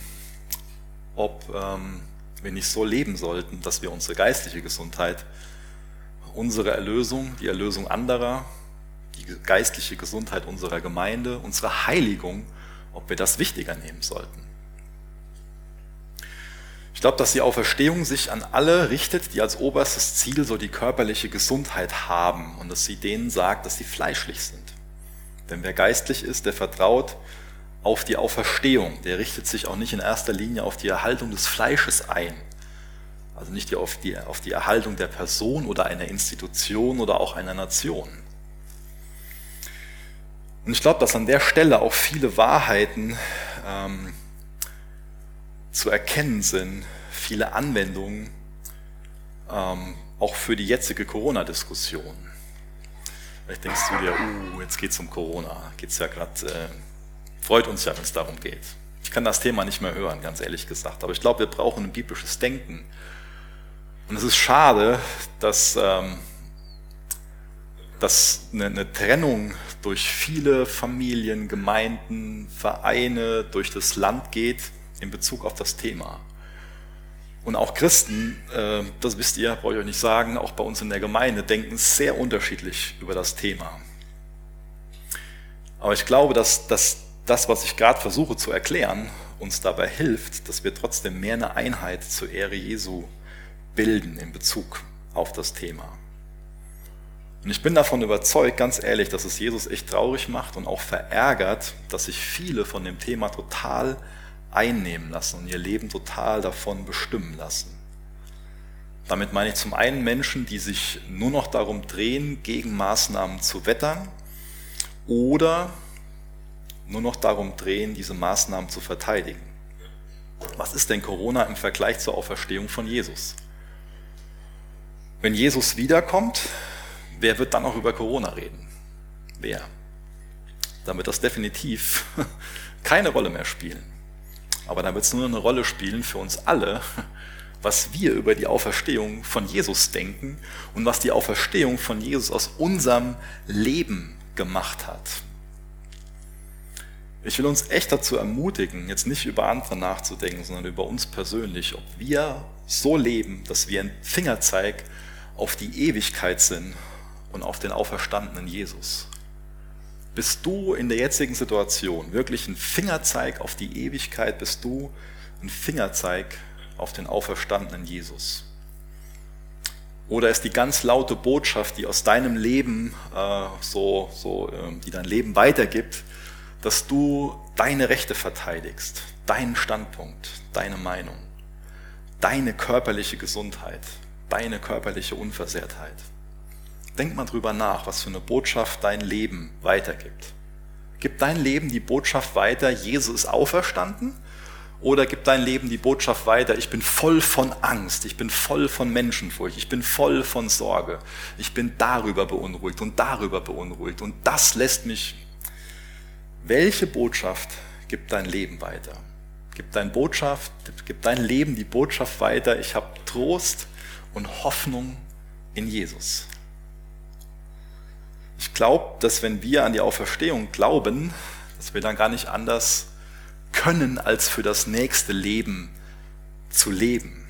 ob ähm, wir nicht so leben sollten, dass wir unsere geistliche Gesundheit, unsere Erlösung, die Erlösung anderer, die geistliche Gesundheit unserer Gemeinde, unsere Heiligung, ob wir das wichtiger nehmen sollten. Ich glaube, dass die Auferstehung sich an alle richtet, die als oberstes Ziel so die körperliche Gesundheit haben und dass sie denen sagt, dass sie fleischlich sind. Denn wer geistlich ist, der vertraut auf die Auferstehung. Der richtet sich auch nicht in erster Linie auf die Erhaltung des Fleisches ein. Also nicht auf die, auf die Erhaltung der Person oder einer Institution oder auch einer Nation. Und ich glaube, dass an der Stelle auch viele Wahrheiten ähm, zu erkennen sind, viele Anwendungen, ähm, auch für die jetzige Corona-Diskussion. Vielleicht denkst du dir, uh, jetzt geht es um Corona, geht's ja gerade, äh, freut uns ja, wenn es darum geht. Ich kann das Thema nicht mehr hören, ganz ehrlich gesagt. Aber ich glaube, wir brauchen ein biblisches Denken. Und es ist schade, dass ähm, dass eine, eine Trennung durch viele Familien, Gemeinden, Vereine, durch das Land geht in Bezug auf das Thema. Und auch Christen, äh, das wisst ihr, brauche ich euch nicht sagen, auch bei uns in der Gemeinde denken sehr unterschiedlich über das Thema. Aber ich glaube, dass, dass das, was ich gerade versuche zu erklären, uns dabei hilft, dass wir trotzdem mehr eine Einheit zur Ehre Jesu bilden in Bezug auf das Thema. Und ich bin davon überzeugt, ganz ehrlich, dass es Jesus echt traurig macht und auch verärgert, dass sich viele von dem Thema total einnehmen lassen und ihr Leben total davon bestimmen lassen. Damit meine ich zum einen Menschen, die sich nur noch darum drehen, gegen Maßnahmen zu wettern oder nur noch darum drehen, diese Maßnahmen zu verteidigen. Was ist denn Corona im Vergleich zur Auferstehung von Jesus? Wenn Jesus wiederkommt, wer wird dann auch über Corona reden? Wer? Wird das definitiv *laughs* keine Rolle mehr spielen. Aber dann wird es nur eine Rolle spielen für uns alle, was wir über die Auferstehung von Jesus denken und was die Auferstehung von Jesus aus unserem Leben gemacht hat. Ich will uns echt dazu ermutigen, jetzt nicht über andere nachzudenken, sondern über uns persönlich, ob wir so leben, dass wir ein Fingerzeig auf die Ewigkeit sind und auf den auferstandenen Jesus. Bist du in der jetzigen Situation wirklich ein Fingerzeig auf die Ewigkeit? Bist du ein Fingerzeig auf den auferstandenen Jesus? Oder ist die ganz laute Botschaft, die aus deinem Leben äh, so, so, äh, die dein Leben weitergibt, dass du deine Rechte verteidigst, deinen Standpunkt, deine Meinung, deine körperliche Gesundheit, deine körperliche Unversehrtheit? Denk mal drüber nach, was für eine Botschaft dein Leben weitergibt. Gibt dein Leben die Botschaft weiter, Jesus ist auferstanden? Oder gibt dein Leben die Botschaft weiter, ich bin voll von Angst, ich bin voll von Menschenfurcht, ich bin voll von Sorge, ich bin darüber beunruhigt und darüber beunruhigt und das lässt mich. Welche Botschaft gibt dein Leben weiter? Gibt dein Botschaft, gibt dein Leben die Botschaft weiter, ich habe Trost und Hoffnung in Jesus. Ich glaube, dass wenn wir an die Auferstehung glauben, dass wir dann gar nicht anders können, als für das nächste Leben zu leben.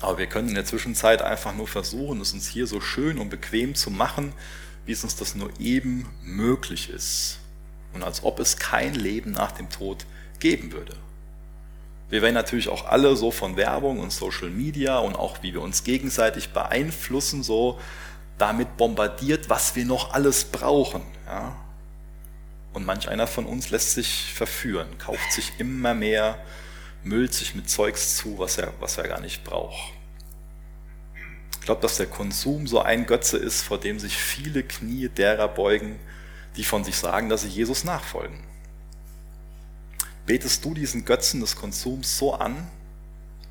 Aber wir können in der Zwischenzeit einfach nur versuchen, es uns hier so schön und bequem zu machen, wie es uns das nur eben möglich ist. und als ob es kein Leben nach dem Tod geben würde. Wir werden natürlich auch alle so von Werbung und Social Media und auch wie wir uns gegenseitig beeinflussen, so damit bombardiert, was wir noch alles brauchen. Ja? Und manch einer von uns lässt sich verführen, kauft sich immer mehr, müllt sich mit Zeugs zu, was er, was er gar nicht braucht. Ich glaube, dass der Konsum so ein Götze ist, vor dem sich viele Knie derer beugen, die von sich sagen, dass sie Jesus nachfolgen. Betest du diesen Götzen des Konsums so an,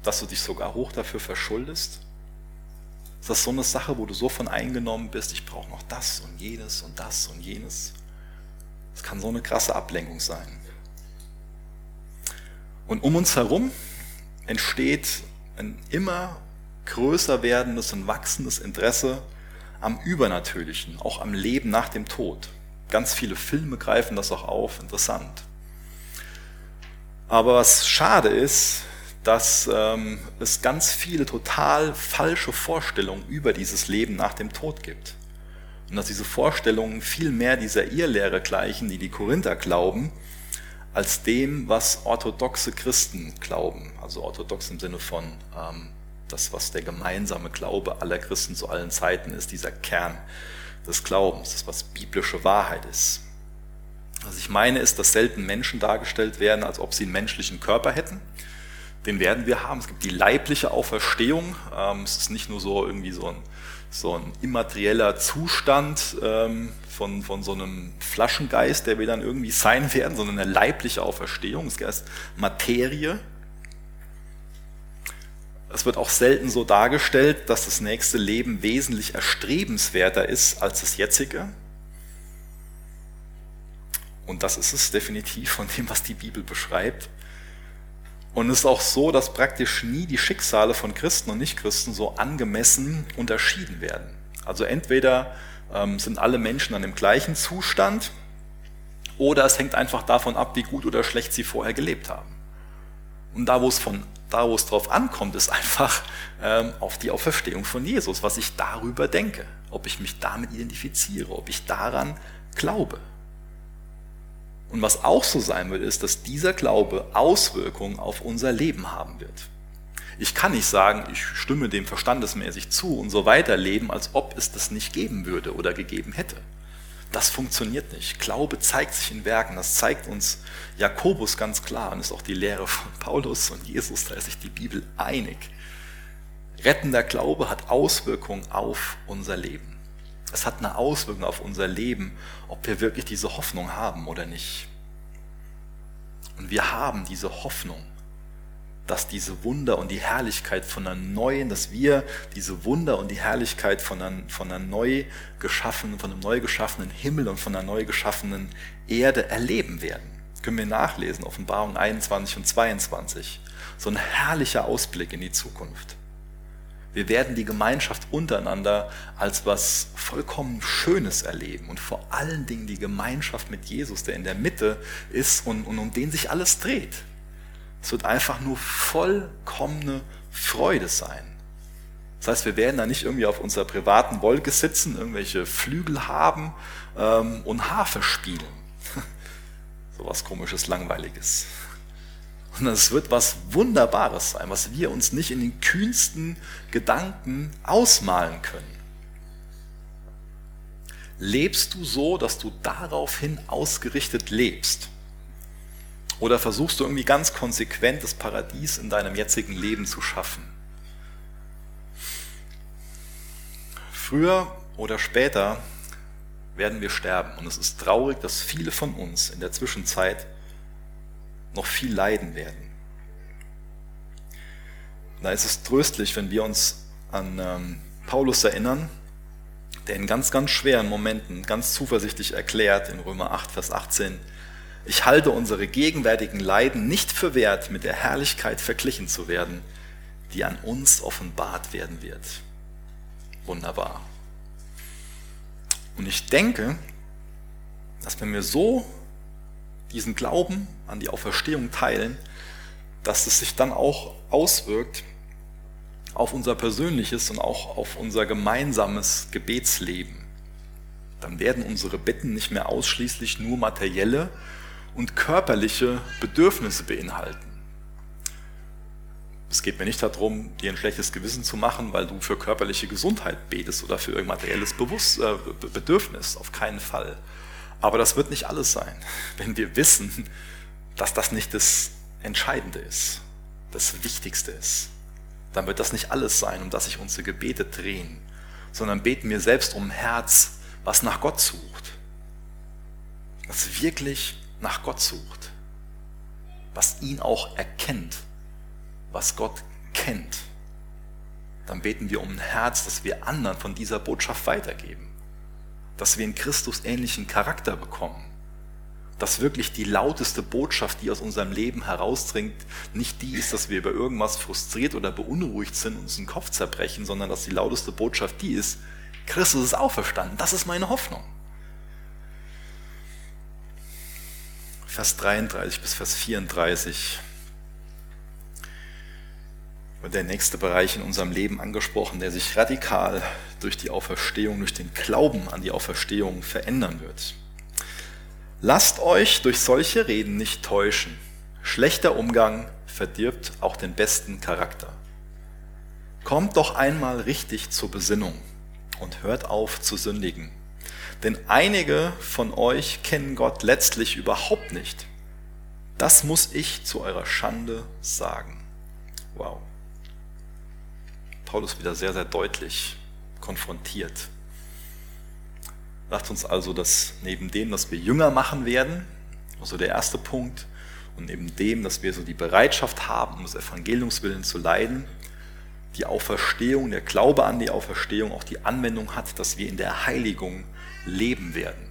dass du dich sogar hoch dafür verschuldest? Ist das so eine Sache, wo du so von eingenommen bist, ich brauche noch das und jenes und das und jenes? Das kann so eine krasse Ablenkung sein. Und um uns herum entsteht ein immer größer werdendes und wachsendes Interesse am Übernatürlichen, auch am Leben nach dem Tod. Ganz viele Filme greifen das auch auf, interessant. Aber was schade ist, dass ähm, es ganz viele total falsche Vorstellungen über dieses Leben nach dem Tod gibt. Und dass diese Vorstellungen viel mehr dieser Irrlehre gleichen, die die Korinther glauben, als dem, was orthodoxe Christen glauben. Also orthodox im Sinne von ähm, das, was der gemeinsame Glaube aller Christen zu allen Zeiten ist, dieser Kern des Glaubens, das, was biblische Wahrheit ist. Was ich meine, ist, dass selten Menschen dargestellt werden, als ob sie einen menschlichen Körper hätten. Den werden wir haben. Es gibt die leibliche Auferstehung. Ähm, es ist nicht nur so irgendwie so ein, so ein immaterieller Zustand ähm, von, von so einem Flaschengeist, der wir dann irgendwie sein werden, sondern eine leibliche Auferstehung. Es ist Materie. Es wird auch selten so dargestellt, dass das nächste Leben wesentlich erstrebenswerter ist als das jetzige. Und das ist es definitiv von dem, was die Bibel beschreibt. Und es ist auch so, dass praktisch nie die Schicksale von Christen und Nichtchristen so angemessen unterschieden werden. Also entweder ähm, sind alle Menschen an dem gleichen Zustand oder es hängt einfach davon ab, wie gut oder schlecht sie vorher gelebt haben. Und da, wo es von da, wo es drauf ankommt, ist einfach ähm, auf die Auferstehung von Jesus, was ich darüber denke, ob ich mich damit identifiziere, ob ich daran glaube. Und was auch so sein wird, ist, dass dieser Glaube Auswirkungen auf unser Leben haben wird. Ich kann nicht sagen, ich stimme dem verstandesmäßig zu und so weiterleben, als ob es das nicht geben würde oder gegeben hätte. Das funktioniert nicht. Glaube zeigt sich in Werken. Das zeigt uns Jakobus ganz klar und ist auch die Lehre von Paulus und Jesus. Da ist sich die Bibel einig. Rettender Glaube hat Auswirkungen auf unser Leben. Es hat eine Auswirkung auf unser Leben, ob wir wirklich diese Hoffnung haben oder nicht. Und wir haben diese Hoffnung, dass diese Wunder und die Herrlichkeit von einer neuen, dass wir diese Wunder und die Herrlichkeit von einer, von einer neu geschaffenen, von einem neu geschaffenen Himmel und von einer neu geschaffenen Erde erleben werden. Können wir nachlesen, Offenbarung 21 und 22. So ein herrlicher Ausblick in die Zukunft. Wir werden die Gemeinschaft untereinander als was vollkommen Schönes erleben und vor allen Dingen die Gemeinschaft mit Jesus, der in der Mitte ist und, und um den sich alles dreht. Es wird einfach nur vollkommene Freude sein. Das heißt, wir werden da nicht irgendwie auf unserer privaten Wolke sitzen, irgendwelche Flügel haben ähm, und Harfe spielen. *laughs* so was komisches, langweiliges. Und es wird was Wunderbares sein, was wir uns nicht in den kühnsten Gedanken ausmalen können. Lebst du so, dass du daraufhin ausgerichtet lebst? Oder versuchst du irgendwie ganz konsequent das Paradies in deinem jetzigen Leben zu schaffen? Früher oder später werden wir sterben. Und es ist traurig, dass viele von uns in der Zwischenzeit noch viel leiden werden. Da ist es tröstlich, wenn wir uns an ähm, Paulus erinnern, der in ganz, ganz schweren Momenten ganz zuversichtlich erklärt in Römer 8, Vers 18, ich halte unsere gegenwärtigen Leiden nicht für wert, mit der Herrlichkeit verglichen zu werden, die an uns offenbart werden wird. Wunderbar. Und ich denke, dass wenn wir so diesen Glauben an die Auferstehung teilen, dass es sich dann auch auswirkt auf unser persönliches und auch auf unser gemeinsames Gebetsleben. Dann werden unsere Bitten nicht mehr ausschließlich nur materielle und körperliche Bedürfnisse beinhalten. Es geht mir nicht darum, dir ein schlechtes Gewissen zu machen, weil du für körperliche Gesundheit betest oder für irgendein materielles Bewusst äh, Bedürfnis. Auf keinen Fall. Aber das wird nicht alles sein, wenn wir wissen, dass das nicht das Entscheidende ist, das Wichtigste ist. Dann wird das nicht alles sein, um das sich unsere Gebete drehen, sondern beten wir selbst um ein Herz, was nach Gott sucht. Was wirklich nach Gott sucht. Was ihn auch erkennt was Gott kennt, dann beten wir um ein Herz, dass wir anderen von dieser Botschaft weitergeben. Dass wir in Christus ähnlichen Charakter bekommen. Dass wirklich die lauteste Botschaft, die aus unserem Leben herausdringt, nicht die ist, dass wir über irgendwas frustriert oder beunruhigt sind und uns den Kopf zerbrechen, sondern dass die lauteste Botschaft die ist, Christus ist auferstanden. Das ist meine Hoffnung. Vers 33 bis Vers 34 wird der nächste Bereich in unserem Leben angesprochen, der sich radikal durch die Auferstehung, durch den Glauben an die Auferstehung verändern wird. Lasst euch durch solche Reden nicht täuschen. Schlechter Umgang verdirbt auch den besten Charakter. Kommt doch einmal richtig zur Besinnung und hört auf zu sündigen. Denn einige von euch kennen Gott letztlich überhaupt nicht. Das muss ich zu eurer Schande sagen. Wow. Paulus wieder sehr, sehr deutlich konfrontiert. Sagt uns also, dass neben dem, dass wir jünger machen werden, also der erste Punkt, und neben dem, dass wir so die Bereitschaft haben, um des Evangeliumswillen zu leiden, die Auferstehung, der Glaube an die Auferstehung auch die Anwendung hat, dass wir in der Heiligung leben werden.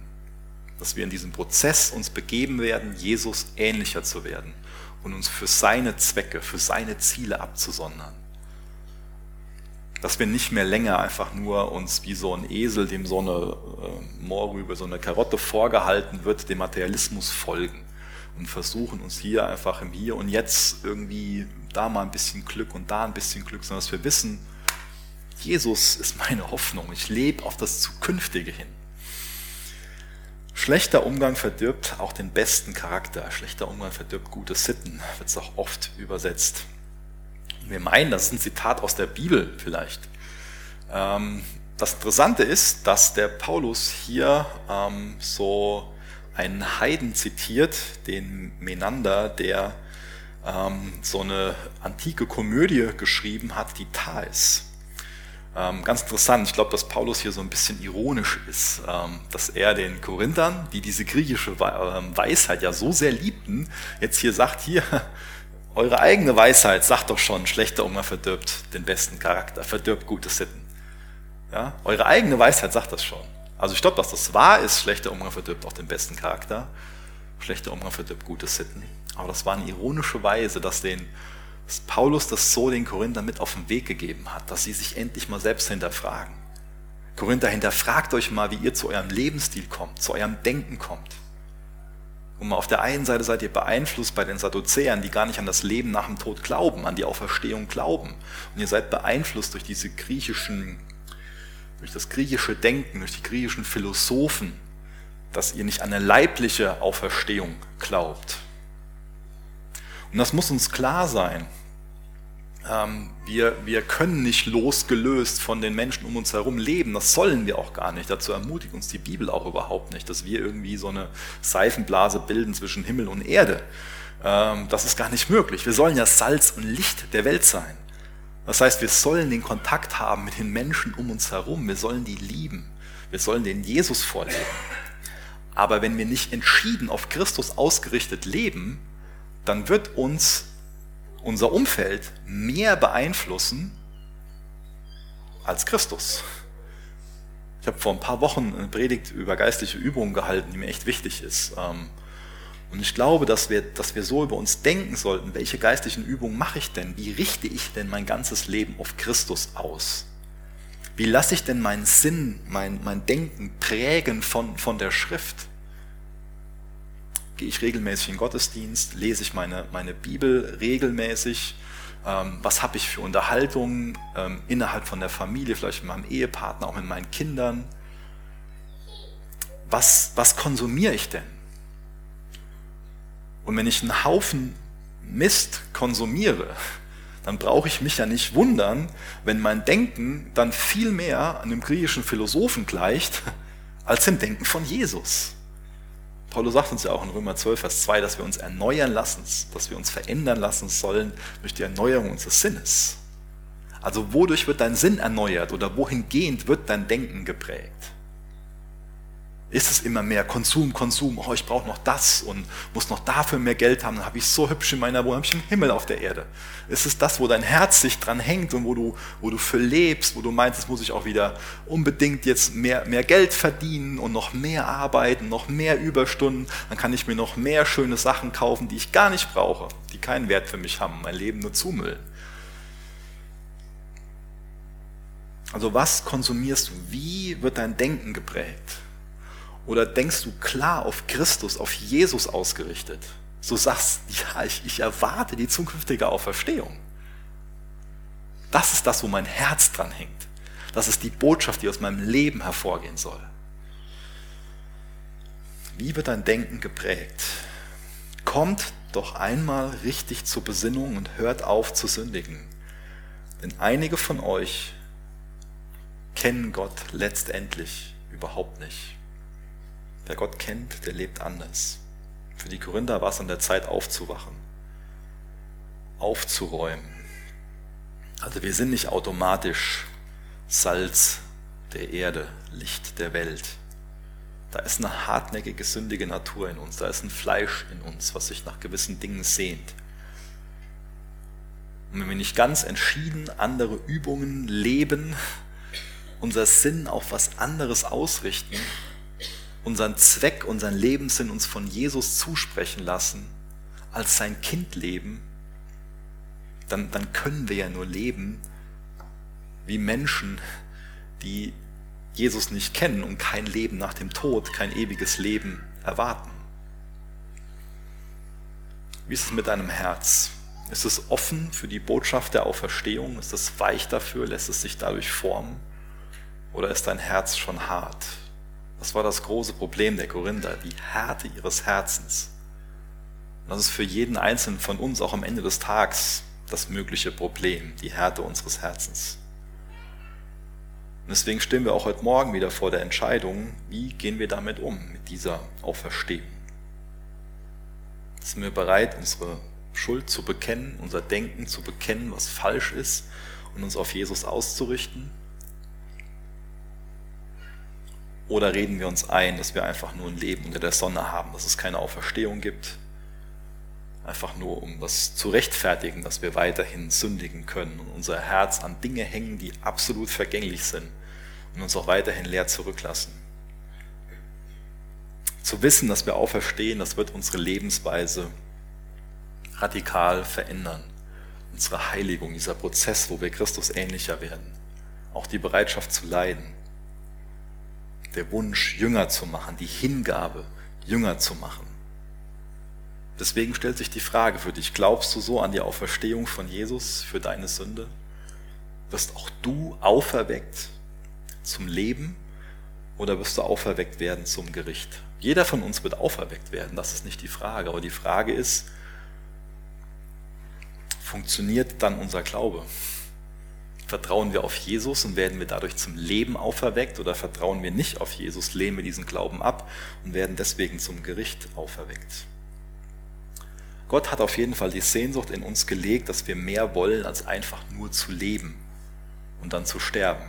Dass wir in diesem Prozess uns begeben werden, Jesus ähnlicher zu werden und uns für seine Zwecke, für seine Ziele abzusondern dass wir nicht mehr länger einfach nur uns wie so ein Esel, dem so eine äh, Mohrrübe, so eine Karotte vorgehalten wird, dem Materialismus folgen und versuchen uns hier einfach im Hier und Jetzt irgendwie da mal ein bisschen Glück und da ein bisschen Glück, sondern dass wir wissen, Jesus ist meine Hoffnung, ich lebe auf das Zukünftige hin. Schlechter Umgang verdirbt auch den besten Charakter. Schlechter Umgang verdirbt gute Sitten, wird es auch oft übersetzt. Wir meinen, das ist ein Zitat aus der Bibel vielleicht. Ähm, das Interessante ist, dass der Paulus hier ähm, so einen Heiden zitiert, den Menander, der ähm, so eine antike Komödie geschrieben hat, die Thais. Ganz interessant, ich glaube, dass Paulus hier so ein bisschen ironisch ist, dass er den Korinthern, die diese griechische Weisheit ja so sehr liebten, jetzt hier sagt, hier, eure eigene Weisheit sagt doch schon, schlechter Umgang verdirbt den besten Charakter, verdirbt gute Sitten. Ja? Eure eigene Weisheit sagt das schon. Also ich glaube, dass das wahr ist, schlechter Umgang verdirbt auch den besten Charakter, schlechter Umgang verdirbt gute Sitten. Aber das war eine ironische Weise, dass, den, dass Paulus das so den Korinther mit auf den Weg gegeben hat, dass sie sich endlich mal selbst hinterfragen. Korinther, hinterfragt euch mal, wie ihr zu eurem Lebensstil kommt, zu eurem Denken kommt. Und auf der einen Seite seid ihr beeinflusst bei den Sadduzäern, die gar nicht an das Leben nach dem Tod glauben, an die Auferstehung glauben. Und ihr seid beeinflusst durch diese griechischen, durch das griechische Denken, durch die griechischen Philosophen, dass ihr nicht an eine leibliche Auferstehung glaubt. Und das muss uns klar sein. Ähm, wir, wir können nicht losgelöst von den Menschen um uns herum leben. Das sollen wir auch gar nicht. Dazu ermutigt uns die Bibel auch überhaupt nicht, dass wir irgendwie so eine Seifenblase bilden zwischen Himmel und Erde. Ähm, das ist gar nicht möglich. Wir sollen ja Salz und Licht der Welt sein. Das heißt, wir sollen den Kontakt haben mit den Menschen um uns herum. Wir sollen die lieben. Wir sollen den Jesus vorleben. Aber wenn wir nicht entschieden auf Christus ausgerichtet leben, dann wird uns unser Umfeld mehr beeinflussen als Christus. Ich habe vor ein paar Wochen eine Predigt über geistliche Übungen gehalten, die mir echt wichtig ist. Ähm, und ich glaube, dass wir, dass wir so über uns denken sollten, welche geistlichen Übungen mache ich denn? Wie richte ich denn mein ganzes Leben auf Christus aus? Wie lasse ich denn meinen Sinn, mein, mein Denken prägen von, von der Schrift? Gehe ich regelmäßig in den Gottesdienst, lese ich meine, meine Bibel regelmäßig, ähm, was habe ich für Unterhaltungen ähm, innerhalb von der Familie, vielleicht mit meinem Ehepartner, auch mit meinen Kindern. was, was konsumiere ich denn? Und wenn ich einen Haufen Mist konsumiere, dann brauche ich mich ja nicht wundern, wenn mein Denken dann viel mehr einem griechischen Philosophen gleicht, als dem Denken von Jesus. Paulus sagt uns ja auch in Römer 12, Vers 2, dass wir uns erneuern lassen, dass wir uns verändern lassen sollen durch die Erneuerung unseres Sinnes. Also wodurch wird dein Sinn erneuert oder wohingehend wird dein Denken geprägt? Ist es immer mehr Konsum, Konsum, oh, ich brauche noch das und muss noch dafür mehr Geld haben, dann habe ich so hübsch in meiner Wohnung, habe ich einen Himmel auf der Erde. Ist es das, wo dein Herz sich dran hängt und wo du, wo du für lebst, wo du meinst, es muss ich auch wieder unbedingt jetzt mehr, mehr Geld verdienen und noch mehr arbeiten, noch mehr Überstunden, dann kann ich mir noch mehr schöne Sachen kaufen, die ich gar nicht brauche, die keinen Wert für mich haben, mein Leben nur zumüllen. Also was konsumierst du? Wie wird dein Denken geprägt? Oder denkst du klar auf Christus, auf Jesus ausgerichtet? So sagst, ja, ich, ich erwarte die zukünftige Auferstehung. Das ist das, wo mein Herz dran hängt. Das ist die Botschaft, die aus meinem Leben hervorgehen soll. Wie wird dein Denken geprägt? Kommt doch einmal richtig zur Besinnung und hört auf zu sündigen. Denn einige von euch kennen Gott letztendlich überhaupt nicht. Wer Gott kennt, der lebt anders. Für die Korinther war es an der Zeit aufzuwachen, aufzuräumen. Also wir sind nicht automatisch Salz der Erde, Licht der Welt. Da ist eine hartnäckige, sündige Natur in uns, da ist ein Fleisch in uns, was sich nach gewissen Dingen sehnt. Und wenn wir nicht ganz entschieden andere Übungen leben, unser Sinn auf was anderes ausrichten, unseren Zweck, unseren Lebenssinn uns von Jesus zusprechen lassen, als sein Kind leben, dann, dann können wir ja nur leben wie Menschen, die Jesus nicht kennen und kein Leben nach dem Tod, kein ewiges Leben erwarten. Wie ist es mit deinem Herz? Ist es offen für die Botschaft der Auferstehung? Ist es weich dafür? Lässt es sich dadurch formen? Oder ist dein Herz schon hart? Das war das große Problem der Korinther, die Härte ihres Herzens. Und das ist für jeden Einzelnen von uns auch am Ende des Tages das mögliche Problem, die Härte unseres Herzens. Und deswegen stehen wir auch heute Morgen wieder vor der Entscheidung, wie gehen wir damit um, mit dieser Auferstehung. Sind wir bereit, unsere Schuld zu bekennen, unser Denken zu bekennen, was falsch ist und uns auf Jesus auszurichten? Oder reden wir uns ein, dass wir einfach nur ein Leben unter der Sonne haben, dass es keine Auferstehung gibt? Einfach nur, um das zu rechtfertigen, dass wir weiterhin sündigen können und unser Herz an Dinge hängen, die absolut vergänglich sind und uns auch weiterhin leer zurücklassen. Zu wissen, dass wir auferstehen, das wird unsere Lebensweise radikal verändern. Unsere Heiligung, dieser Prozess, wo wir Christus ähnlicher werden. Auch die Bereitschaft zu leiden der Wunsch, Jünger zu machen, die Hingabe, Jünger zu machen. Deswegen stellt sich die Frage für dich, glaubst du so an die Auferstehung von Jesus für deine Sünde? Wirst auch du auferweckt zum Leben oder wirst du auferweckt werden zum Gericht? Jeder von uns wird auferweckt werden, das ist nicht die Frage. Aber die Frage ist, funktioniert dann unser Glaube? Vertrauen wir auf Jesus und werden wir dadurch zum Leben auferweckt oder vertrauen wir nicht auf Jesus, lehnen wir diesen Glauben ab und werden deswegen zum Gericht auferweckt? Gott hat auf jeden Fall die Sehnsucht in uns gelegt, dass wir mehr wollen, als einfach nur zu leben und dann zu sterben.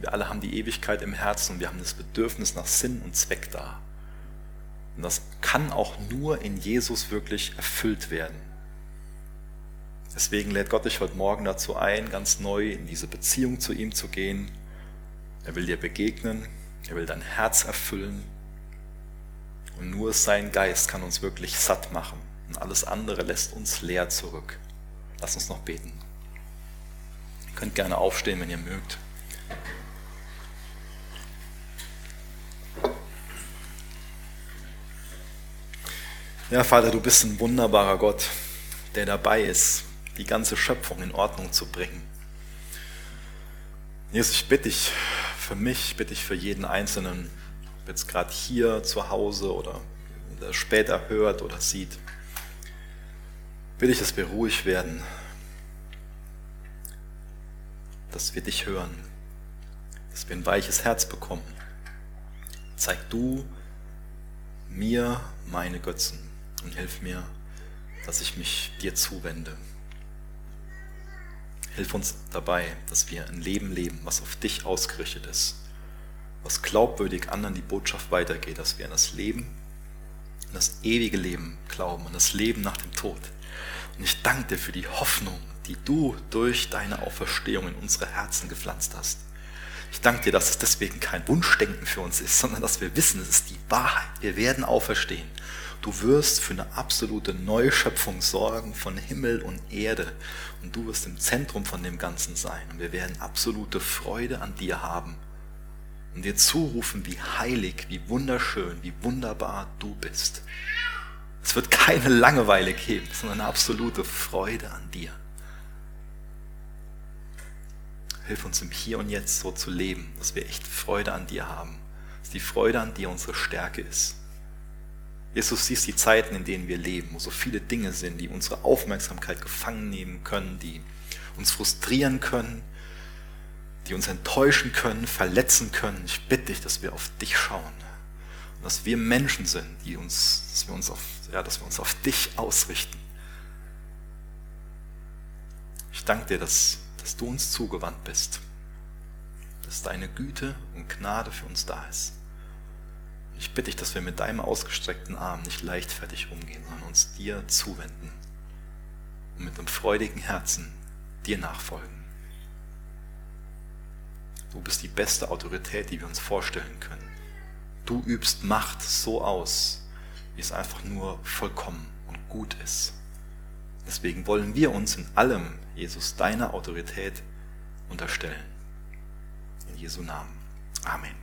Wir alle haben die Ewigkeit im Herzen und wir haben das Bedürfnis nach Sinn und Zweck da. Und das kann auch nur in Jesus wirklich erfüllt werden. Deswegen lädt Gott dich heute Morgen dazu ein, ganz neu in diese Beziehung zu ihm zu gehen. Er will dir begegnen, er will dein Herz erfüllen. Und nur sein Geist kann uns wirklich satt machen. Und alles andere lässt uns leer zurück. Lass uns noch beten. Ihr könnt gerne aufstehen, wenn ihr mögt. Ja, Vater, du bist ein wunderbarer Gott, der dabei ist, die ganze Schöpfung in Ordnung zu bringen. Jesus, ich bitte dich für mich, bitte ich für jeden Einzelnen, ob jetzt gerade hier zu Hause oder später hört oder sieht, will ich, dass wir ruhig werden, dass wir dich hören, dass wir ein weiches Herz bekommen. Zeig du mir meine Götzen und hilf mir, dass ich mich dir zuwende. Hilf uns dabei, dass wir ein Leben leben, was auf dich ausgerichtet ist, was glaubwürdig anderen die Botschaft weitergeht, dass wir an das Leben, an das ewige Leben glauben, an das Leben nach dem Tod. Und ich danke dir für die Hoffnung, die du durch deine Auferstehung in unsere Herzen gepflanzt hast. Ich danke dir, dass es deswegen kein Wunschdenken für uns ist, sondern dass wir wissen, es ist die Wahrheit. Wir werden auferstehen. Du wirst für eine absolute Neuschöpfung sorgen von Himmel und Erde. Und du wirst im Zentrum von dem Ganzen sein. Und wir werden absolute Freude an dir haben. Und dir zurufen, wie heilig, wie wunderschön, wie wunderbar du bist. Es wird keine Langeweile geben, sondern eine absolute Freude an dir. Hilf uns im Hier und Jetzt so zu leben, dass wir echt Freude an dir haben. Dass die Freude an dir unsere Stärke ist. Jesus siehst die Zeiten, in denen wir leben, wo so viele Dinge sind, die unsere Aufmerksamkeit gefangen nehmen können, die uns frustrieren können, die uns enttäuschen können, verletzen können. Ich bitte dich, dass wir auf dich schauen. Und dass wir Menschen sind, die uns, dass wir uns auf, ja, dass wir uns auf dich ausrichten. Ich danke dir, dass dass du uns zugewandt bist, dass deine Güte und Gnade für uns da ist. Ich bitte dich, dass wir mit deinem ausgestreckten Arm nicht leichtfertig umgehen, sondern uns dir zuwenden und mit einem freudigen Herzen dir nachfolgen. Du bist die beste Autorität, die wir uns vorstellen können. Du übst Macht so aus, wie es einfach nur vollkommen und gut ist. Deswegen wollen wir uns in allem, Jesus, deiner Autorität unterstellen. In Jesu Namen. Amen.